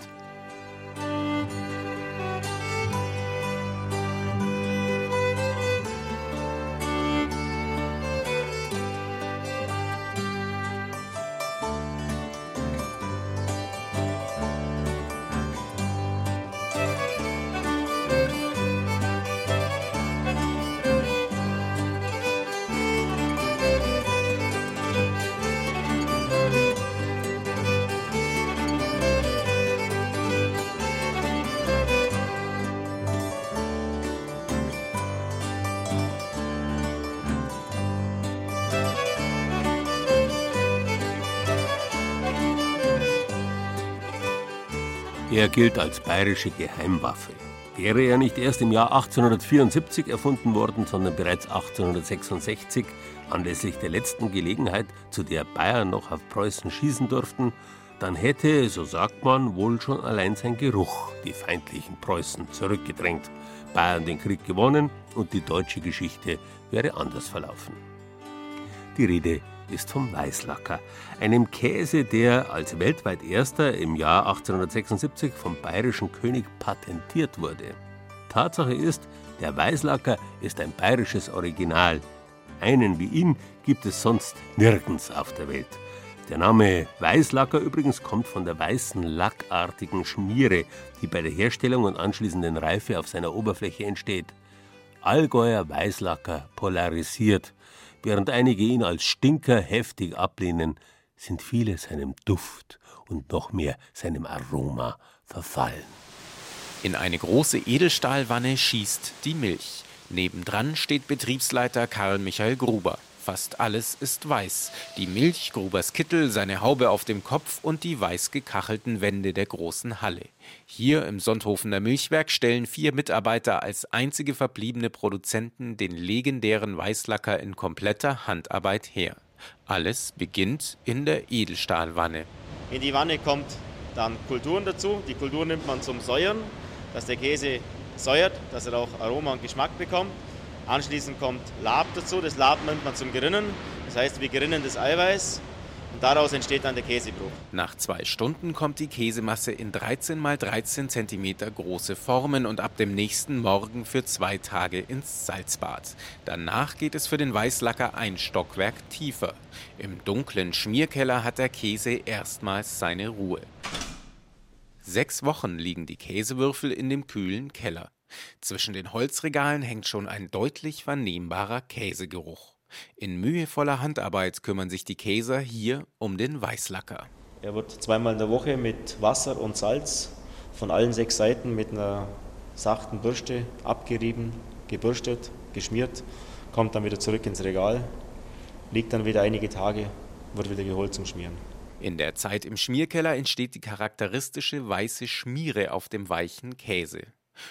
Er gilt als bayerische Geheimwaffe. Wäre er nicht erst im Jahr 1874 erfunden worden, sondern bereits 1866 anlässlich der letzten Gelegenheit, zu der Bayern noch auf Preußen schießen durften, dann hätte, so sagt man, wohl schon allein sein Geruch die feindlichen Preußen zurückgedrängt, Bayern den Krieg gewonnen und die deutsche Geschichte wäre anders verlaufen. Die Rede ist vom Weißlacker, einem Käse, der als weltweit erster im Jahr 1876 vom bayerischen König patentiert wurde. Tatsache ist, der Weißlacker ist ein bayerisches Original. Einen wie ihn gibt es sonst nirgends auf der Welt. Der Name Weißlacker übrigens kommt von der weißen lackartigen Schmiere, die bei der Herstellung und anschließenden Reife auf seiner Oberfläche entsteht. Allgäuer Weißlacker polarisiert, Während einige ihn als Stinker heftig ablehnen, sind viele seinem Duft und noch mehr seinem Aroma verfallen. In eine große Edelstahlwanne schießt die Milch. Nebendran steht Betriebsleiter Karl Michael Gruber. Fast alles ist weiß. Die Milch, Grubers Kittel, seine Haube auf dem Kopf und die weiß gekachelten Wände der großen Halle. Hier im Sonthofener Milchwerk stellen vier Mitarbeiter als einzige verbliebene Produzenten den legendären Weißlacker in kompletter Handarbeit her. Alles beginnt in der Edelstahlwanne. In die Wanne kommt dann Kulturen dazu. Die Kultur nimmt man zum Säuern, dass der Käse säuert, dass er auch Aroma und Geschmack bekommt. Anschließend kommt Lab dazu. Das Lab nimmt man zum Gerinnen. Das heißt, wir gerinnen das Eiweiß und daraus entsteht dann der Käsebruch. Nach zwei Stunden kommt die Käsemasse in 13 x 13 cm große Formen und ab dem nächsten Morgen für zwei Tage ins Salzbad. Danach geht es für den Weißlacker ein Stockwerk tiefer. Im dunklen Schmierkeller hat der Käse erstmals seine Ruhe. Sechs Wochen liegen die Käsewürfel in dem kühlen Keller. Zwischen den Holzregalen hängt schon ein deutlich vernehmbarer Käsegeruch. In mühevoller Handarbeit kümmern sich die Käser hier um den Weißlacker. Er wird zweimal in der Woche mit Wasser und Salz von allen sechs Seiten mit einer sachten Bürste abgerieben, gebürstet, geschmiert, kommt dann wieder zurück ins Regal, liegt dann wieder einige Tage, wird wieder geholt zum Schmieren. In der Zeit im Schmierkeller entsteht die charakteristische weiße Schmiere auf dem weichen Käse.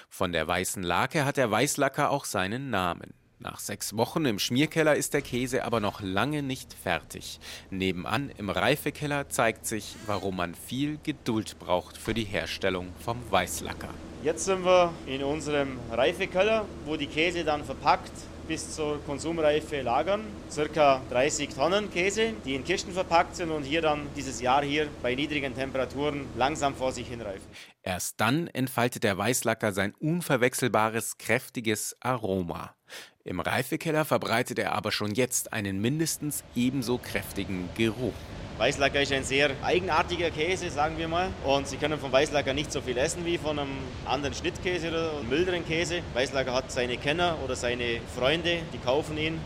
Von der weißen Lake hat der Weißlacker auch seinen Namen. Nach sechs Wochen im Schmierkeller ist der Käse aber noch lange nicht fertig. Nebenan im Reifekeller zeigt sich, warum man viel Geduld braucht für die Herstellung vom Weißlacker. Jetzt sind wir in unserem Reifekeller, wo die Käse dann verpackt bis zur Konsumreife lagern. Circa 30 Tonnen Käse, die in Kisten verpackt sind und hier dann dieses Jahr hier bei niedrigen Temperaturen langsam vor sich hinreifen. Erst dann entfaltet der Weißlacker sein unverwechselbares, kräftiges Aroma. Im Reifekeller verbreitet er aber schon jetzt einen mindestens ebenso kräftigen Geruch. Weißlacker ist ein sehr eigenartiger Käse, sagen wir mal. Und Sie können vom Weißlacker nicht so viel essen wie von einem anderen Schnittkäse oder einem milderen Käse. Weißlacker hat seine Kenner oder seine Freunde, die kaufen ihn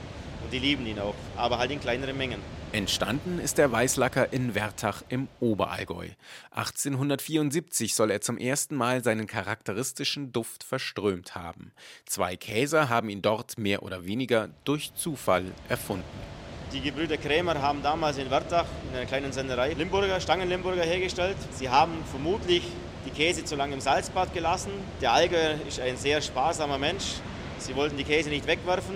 und die lieben ihn auch, aber halt in kleineren Mengen. Entstanden ist der Weißlacker in Wertach im Oberallgäu. 1874 soll er zum ersten Mal seinen charakteristischen Duft verströmt haben. Zwei Käser haben ihn dort mehr oder weniger durch Zufall erfunden. Die Gebrüder Krämer haben damals in Wertach in einer kleinen Senderei Limburger, Stangen-Limburger hergestellt. Sie haben vermutlich die Käse zu lange im Salzbad gelassen. Der Allgäuer ist ein sehr sparsamer Mensch. Sie wollten die Käse nicht wegwerfen.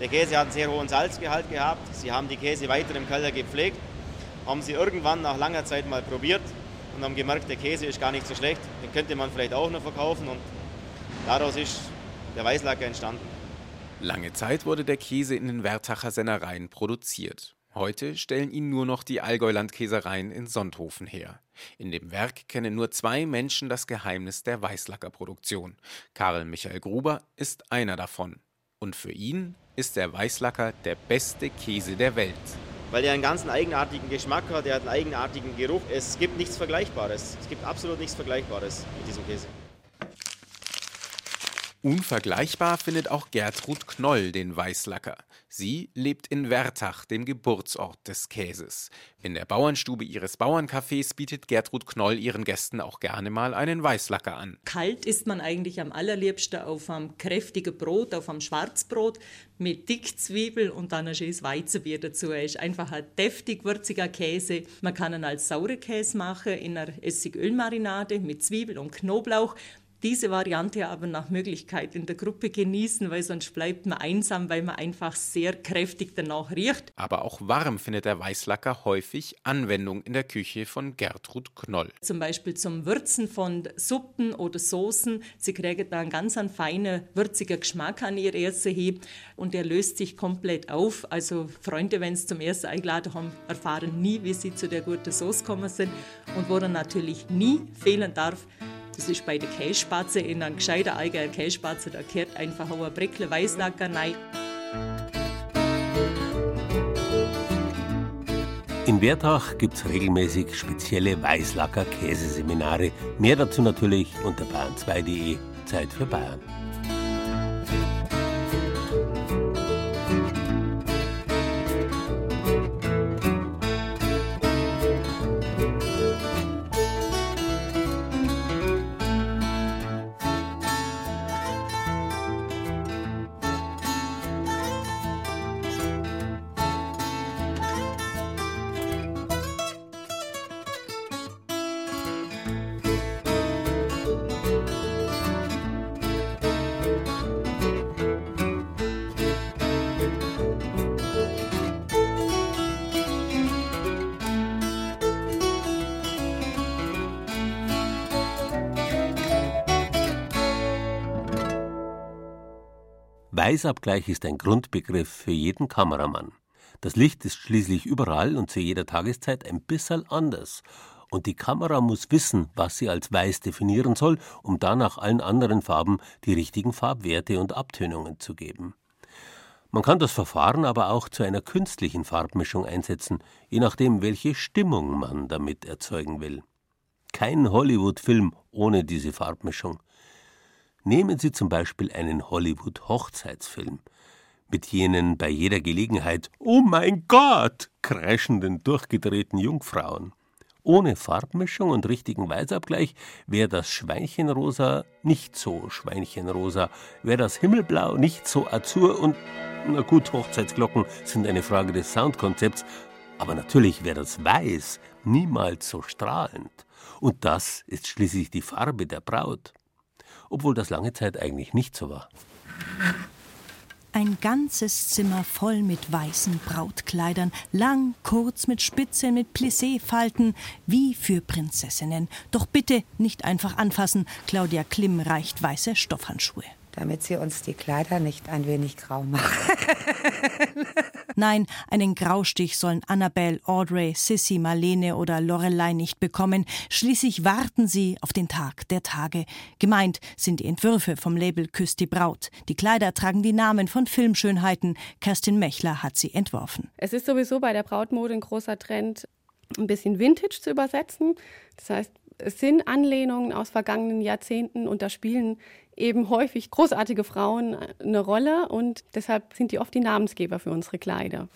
Der Käse hat einen sehr hohen Salzgehalt gehabt. Sie haben die Käse weiter im Keller gepflegt. Haben sie irgendwann nach langer Zeit mal probiert und haben gemerkt, der Käse ist gar nicht so schlecht. Den könnte man vielleicht auch noch verkaufen und daraus ist der Weißlacker entstanden. Lange Zeit wurde der Käse in den Wertacher Sennereien produziert. Heute stellen ihn nur noch die Allgäuland-Käsereien in Sonthofen her. In dem Werk kennen nur zwei Menschen das Geheimnis der Weißlackerproduktion. Karl Michael Gruber ist einer davon. Und für ihn ist der Weißlacker der beste Käse der Welt. Weil er einen ganz eigenartigen Geschmack hat, er hat einen eigenartigen Geruch. Es gibt nichts Vergleichbares. Es gibt absolut nichts Vergleichbares mit diesem Käse. Unvergleichbar findet auch Gertrud Knoll den Weißlacker. Sie lebt in Wertach, dem Geburtsort des Käses. In der Bauernstube ihres Bauerncafés bietet Gertrud Knoll ihren Gästen auch gerne mal einen Weißlacker an. Kalt isst man eigentlich am allerliebsten auf einem kräftigen Brot, auf einem Schwarzbrot mit Dickzwiebel und dann ein schönes Weizenbier dazu. Er ist einfach ein deftig würziger Käse. Man kann ihn als saure Käse machen in einer Essigölmarinade mit Zwiebel und Knoblauch diese Variante aber nach Möglichkeit in der Gruppe genießen, weil sonst bleibt man einsam, weil man einfach sehr kräftig danach riecht. Aber auch warm findet der Weißlacker häufig Anwendung in der Küche von Gertrud Knoll. Zum Beispiel zum Würzen von Suppen oder Soßen. Sie kriegen da einen ganz einen feinen, würzigen Geschmack an ihr Erste hin und der löst sich komplett auf. Also Freunde, wenn sie zum ersten eingeladen haben, erfahren nie, wie sie zu der guten Sauce gekommen sind und wo dann natürlich nie fehlen darf, das ist bei der Käsespatze in einem gescheiten eigenen Käsespatze, da gehört einfach auch ein Brickle Weißlacker rein. In Wertach gibt es regelmäßig spezielle Weißlacker-Käseseminare. Mehr dazu natürlich unter bayern2.de. Zeit für Bayern. Weißabgleich ist ein Grundbegriff für jeden Kameramann. Das Licht ist schließlich überall und zu jeder Tageszeit ein bisschen anders. Und die Kamera muss wissen, was sie als weiß definieren soll, um danach allen anderen Farben die richtigen Farbwerte und Abtönungen zu geben. Man kann das Verfahren aber auch zu einer künstlichen Farbmischung einsetzen, je nachdem, welche Stimmung man damit erzeugen will. Kein Hollywood-Film ohne diese Farbmischung. Nehmen Sie zum Beispiel einen Hollywood-Hochzeitsfilm mit jenen bei jeder Gelegenheit Oh mein Gott kreischenden, durchgedrehten Jungfrauen. Ohne Farbmischung und richtigen Weißabgleich wäre das Schweinchenrosa nicht so Schweinchenrosa, wäre das Himmelblau nicht so azur und, na gut, Hochzeitsglocken sind eine Frage des Soundkonzepts, aber natürlich wäre das Weiß niemals so strahlend. Und das ist schließlich die Farbe der Braut obwohl das lange Zeit eigentlich nicht so war. Ein ganzes Zimmer voll mit weißen Brautkleidern, lang, kurz, mit Spitze, mit Plissé-Falten, wie für Prinzessinnen. Doch bitte nicht einfach anfassen, Claudia Klimm reicht weiße Stoffhandschuhe damit sie uns die Kleider nicht ein wenig grau machen. Nein, einen Graustich sollen Annabelle, Audrey, Sissy, Marlene oder Lorelei nicht bekommen. Schließlich warten sie auf den Tag der Tage. Gemeint sind die Entwürfe vom Label Küss die Braut. Die Kleider tragen die Namen von Filmschönheiten. Kerstin Mechler hat sie entworfen. Es ist sowieso bei der Brautmode ein großer Trend, ein bisschen Vintage zu übersetzen. Das heißt, es sind Anlehnungen aus vergangenen Jahrzehnten und da spielen eben häufig großartige Frauen eine Rolle und deshalb sind die oft die Namensgeber für unsere Kleider.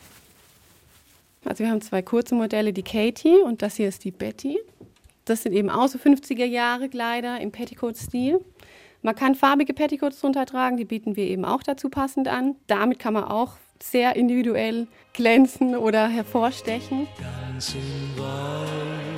Also wir haben zwei kurze Modelle, die Katie und das hier ist die Betty. Das sind eben auch so 50er Jahre Kleider im Petticoat-Stil. Man kann farbige Petticoats drunter tragen, die bieten wir eben auch dazu passend an. Damit kann man auch sehr individuell glänzen oder hervorstechen. Ganz gehst du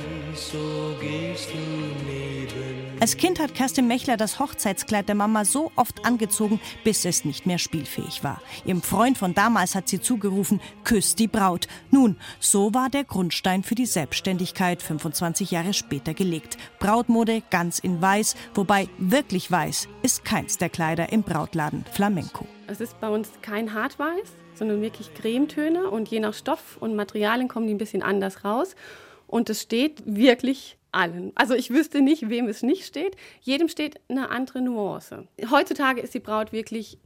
als Kind hat Kerstin Mechler das Hochzeitskleid der Mama so oft angezogen, bis es nicht mehr spielfähig war. Ihrem Freund von damals hat sie zugerufen, küss die Braut. Nun, so war der Grundstein für die Selbstständigkeit 25 Jahre später gelegt. Brautmode ganz in weiß, wobei wirklich weiß ist keins der Kleider im Brautladen Flamenco. Es ist bei uns kein Hartweiß, sondern wirklich Cremetöne und je nach Stoff und Materialien kommen die ein bisschen anders raus. Und es steht wirklich allen. Also ich wüsste nicht, wem es nicht steht. Jedem steht eine andere Nuance. Heutzutage ist die Braut wirklich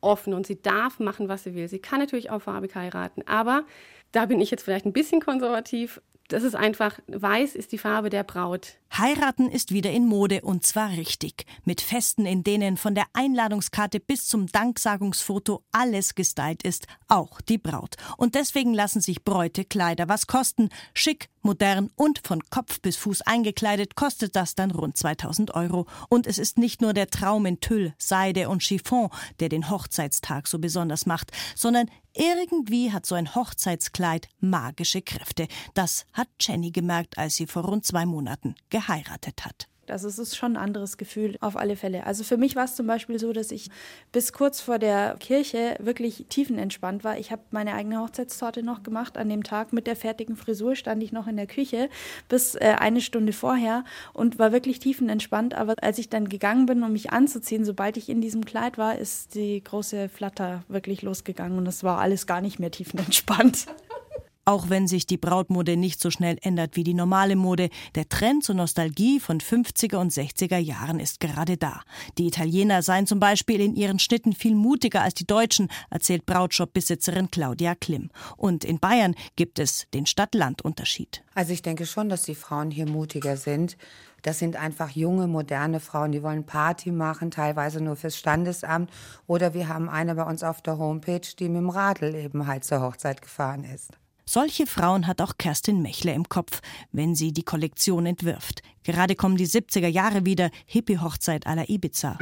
offen und sie darf machen, was sie will. Sie kann natürlich auch farbig heiraten, aber da bin ich jetzt vielleicht ein bisschen konservativ. Das ist einfach, weiß ist die Farbe der Braut. Heiraten ist wieder in Mode und zwar richtig. Mit Festen, in denen von der Einladungskarte bis zum Danksagungsfoto alles gestylt ist, auch die Braut. Und deswegen lassen sich Bräute Kleider was kosten. Schick, modern und von Kopf bis Fuß eingekleidet kostet das dann rund 2000 Euro. Und es ist nicht nur der Traum in Tüll, Seide und Chiffon, der den Hochzeitstag so besonders macht, sondern irgendwie hat so ein Hochzeitskleid magische Kräfte. Das hat Jenny gemerkt, als sie vor rund zwei Monaten geheiratet hat. Also es ist schon ein anderes Gefühl auf alle Fälle. Also für mich war es zum Beispiel so, dass ich bis kurz vor der Kirche wirklich tiefenentspannt war. Ich habe meine eigene Hochzeitstorte noch gemacht. An dem Tag mit der fertigen Frisur stand ich noch in der Küche bis äh, eine Stunde vorher und war wirklich tiefenentspannt. Aber als ich dann gegangen bin, um mich anzuziehen, sobald ich in diesem Kleid war, ist die große Flatter wirklich losgegangen und es war alles gar nicht mehr tiefenentspannt. Auch wenn sich die Brautmode nicht so schnell ändert wie die normale Mode, der Trend zur Nostalgie von 50er und 60er Jahren ist gerade da. Die Italiener seien zum Beispiel in ihren Schnitten viel mutiger als die Deutschen, erzählt Brautshop-Besitzerin Claudia Klim. Und in Bayern gibt es den Stadt-Land-Unterschied. Also ich denke schon, dass die Frauen hier mutiger sind. Das sind einfach junge, moderne Frauen, die wollen Party machen, teilweise nur fürs Standesamt. Oder wir haben eine bei uns auf der Homepage, die mit dem Radl eben halt zur Hochzeit gefahren ist. Solche Frauen hat auch Kerstin Mechler im Kopf, wenn sie die Kollektion entwirft. Gerade kommen die 70er Jahre wieder, Hippie-Hochzeit à la Ibiza.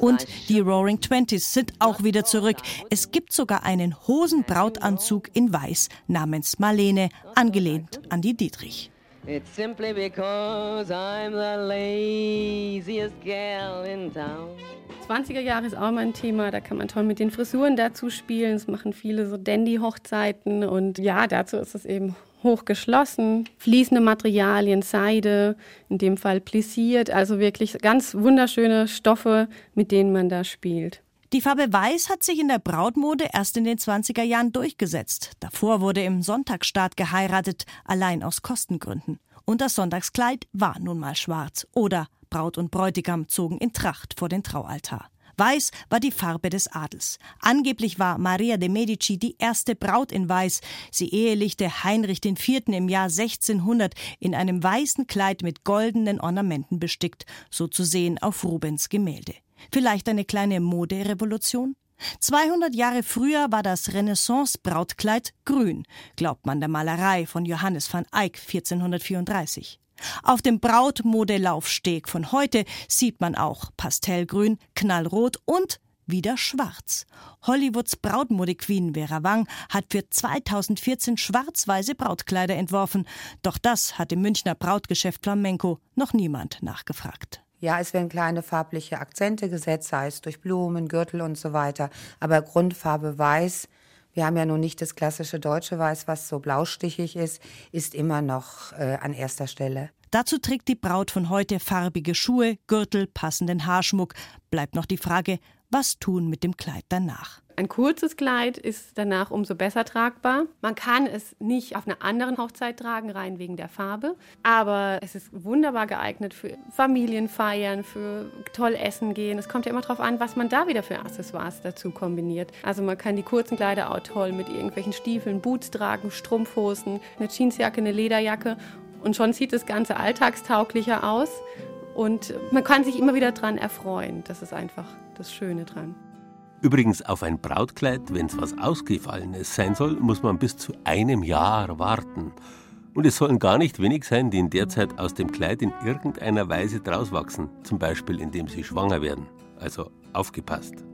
Und die Roaring Twenties sind auch wieder zurück. Es gibt sogar einen Hosenbrautanzug in Weiß namens Marlene, angelehnt an die Dietrich. It's simply because I'm the laziest gal in town. 20er Jahre ist auch mal ein Thema, da kann man toll mit den Frisuren dazu spielen. Es machen viele so Dandy-Hochzeiten und ja, dazu ist es eben hochgeschlossen, fließende Materialien, Seide, in dem Fall plissiert, also wirklich ganz wunderschöne Stoffe, mit denen man da spielt. Die Farbe Weiß hat sich in der Brautmode erst in den 20er Jahren durchgesetzt. Davor wurde im Sonntagsstaat geheiratet, allein aus Kostengründen. Und das Sonntagskleid war nun mal schwarz oder Braut und Bräutigam zogen in Tracht vor den Traualtar. Weiß war die Farbe des Adels. Angeblich war Maria de Medici die erste Braut in Weiß. Sie ehelichte Heinrich IV. im Jahr 1600 in einem weißen Kleid mit goldenen Ornamenten bestickt, so zu sehen auf Rubens Gemälde. Vielleicht eine kleine Moderevolution? 200 Jahre früher war das Renaissance-Brautkleid grün, glaubt man der Malerei von Johannes van Eyck 1434. Auf dem Brautmodelaufsteg von heute sieht man auch Pastellgrün, Knallrot und wieder schwarz. Hollywoods Brautmodequeen Vera Wang hat für 2014 schwarz-weiße Brautkleider entworfen. Doch das hat im Münchner Brautgeschäft Flamenco noch niemand nachgefragt. Ja, es werden kleine farbliche Akzente gesetzt, sei es durch Blumen, Gürtel und so weiter. Aber Grundfarbe weiß wir haben ja nun nicht das klassische deutsche Weiß, was so blaustichig ist, ist immer noch äh, an erster Stelle. Dazu trägt die Braut von heute farbige Schuhe, Gürtel, passenden Haarschmuck. Bleibt noch die Frage, was tun mit dem Kleid danach? Ein kurzes Kleid ist danach umso besser tragbar. Man kann es nicht auf einer anderen Hochzeit tragen, rein wegen der Farbe. Aber es ist wunderbar geeignet für Familienfeiern, für toll essen gehen. Es kommt ja immer darauf an, was man da wieder für Accessoires dazu kombiniert. Also man kann die kurzen Kleider auch toll mit irgendwelchen Stiefeln, Boots tragen, Strumpfhosen, eine Jeansjacke, eine Lederjacke. Und schon sieht das Ganze alltagstauglicher aus. Und man kann sich immer wieder dran erfreuen. Das ist einfach das Schöne dran. Übrigens auf ein Brautkleid, wenn es was Ausgefallenes sein soll, muss man bis zu einem Jahr warten. Und es sollen gar nicht wenig sein, die in der Zeit aus dem Kleid in irgendeiner Weise draus wachsen, zum Beispiel indem sie schwanger werden. Also aufgepasst.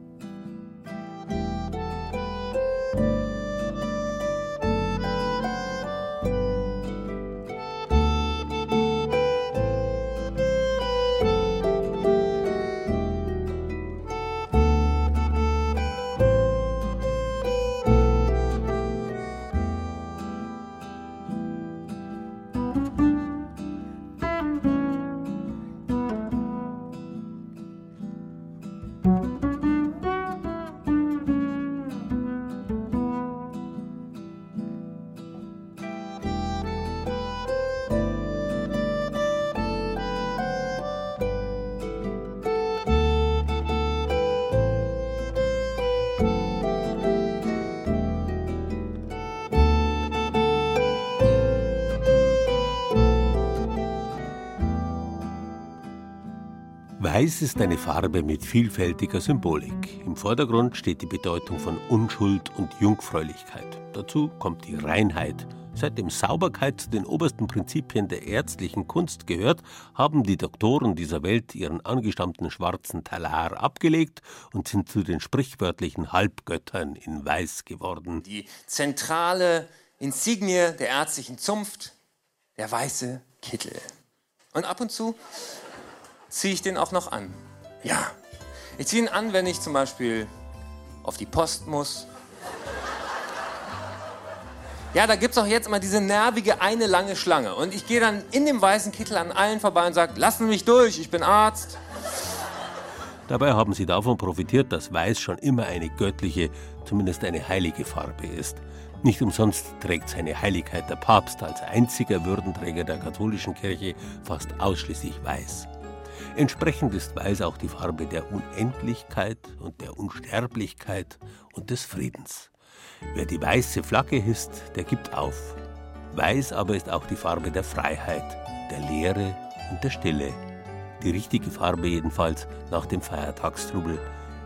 Weiß ist eine Farbe mit vielfältiger Symbolik. Im Vordergrund steht die Bedeutung von Unschuld und Jungfräulichkeit. Dazu kommt die Reinheit. Seitdem Sauberkeit zu den obersten Prinzipien der ärztlichen Kunst gehört, haben die Doktoren dieser Welt ihren angestammten schwarzen Talar abgelegt und sind zu den sprichwörtlichen Halbgöttern in Weiß geworden. Die zentrale Insignie der ärztlichen Zunft, der weiße Kittel. Und ab und zu ziehe ich den auch noch an. Ja, ich ziehe ihn an, wenn ich zum Beispiel auf die Post muss. Ja, da gibt es auch jetzt immer diese nervige eine lange Schlange. Und ich gehe dann in dem weißen Kittel an allen vorbei und sage, lassen Sie mich durch, ich bin Arzt. Dabei haben sie davon profitiert, dass Weiß schon immer eine göttliche, zumindest eine heilige Farbe ist. Nicht umsonst trägt seine Heiligkeit der Papst als einziger Würdenträger der katholischen Kirche fast ausschließlich Weiß. Entsprechend ist Weiß auch die Farbe der Unendlichkeit und der Unsterblichkeit und des Friedens. Wer die weiße Flagge hisst, der gibt auf. Weiß aber ist auch die Farbe der Freiheit, der Leere und der Stille. Die richtige Farbe jedenfalls nach dem Feiertagstrubel.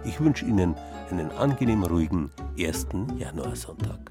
Ich wünsche Ihnen einen angenehm ruhigen 1. Januarsonntag.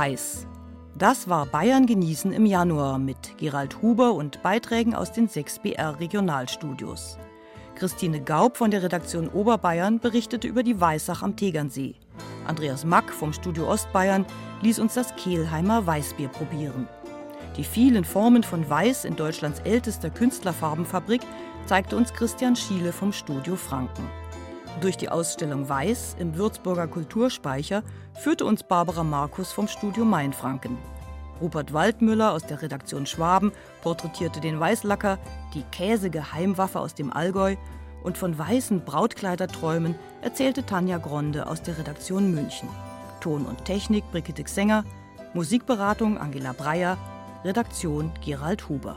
Weiß. Das war Bayern genießen im Januar mit Gerald Huber und Beiträgen aus den 6 BR Regionalstudios. Christine Gaub von der Redaktion Oberbayern berichtete über die Weißach am Tegernsee. Andreas Mack vom Studio Ostbayern ließ uns das Kehlheimer Weißbier probieren. Die vielen Formen von Weiß in Deutschlands ältester Künstlerfarbenfabrik zeigte uns Christian Schiele vom Studio Franken. Durch die Ausstellung Weiß im Würzburger Kulturspeicher führte uns Barbara Markus vom Studio Mainfranken. Rupert Waldmüller aus der Redaktion Schwaben porträtierte den Weißlacker, die Käsegeheimwaffe aus dem Allgäu und von weißen Brautkleiderträumen erzählte Tanja Gronde aus der Redaktion München. Ton und Technik Brigitte Sänger, Musikberatung Angela Breyer, Redaktion Gerald Huber.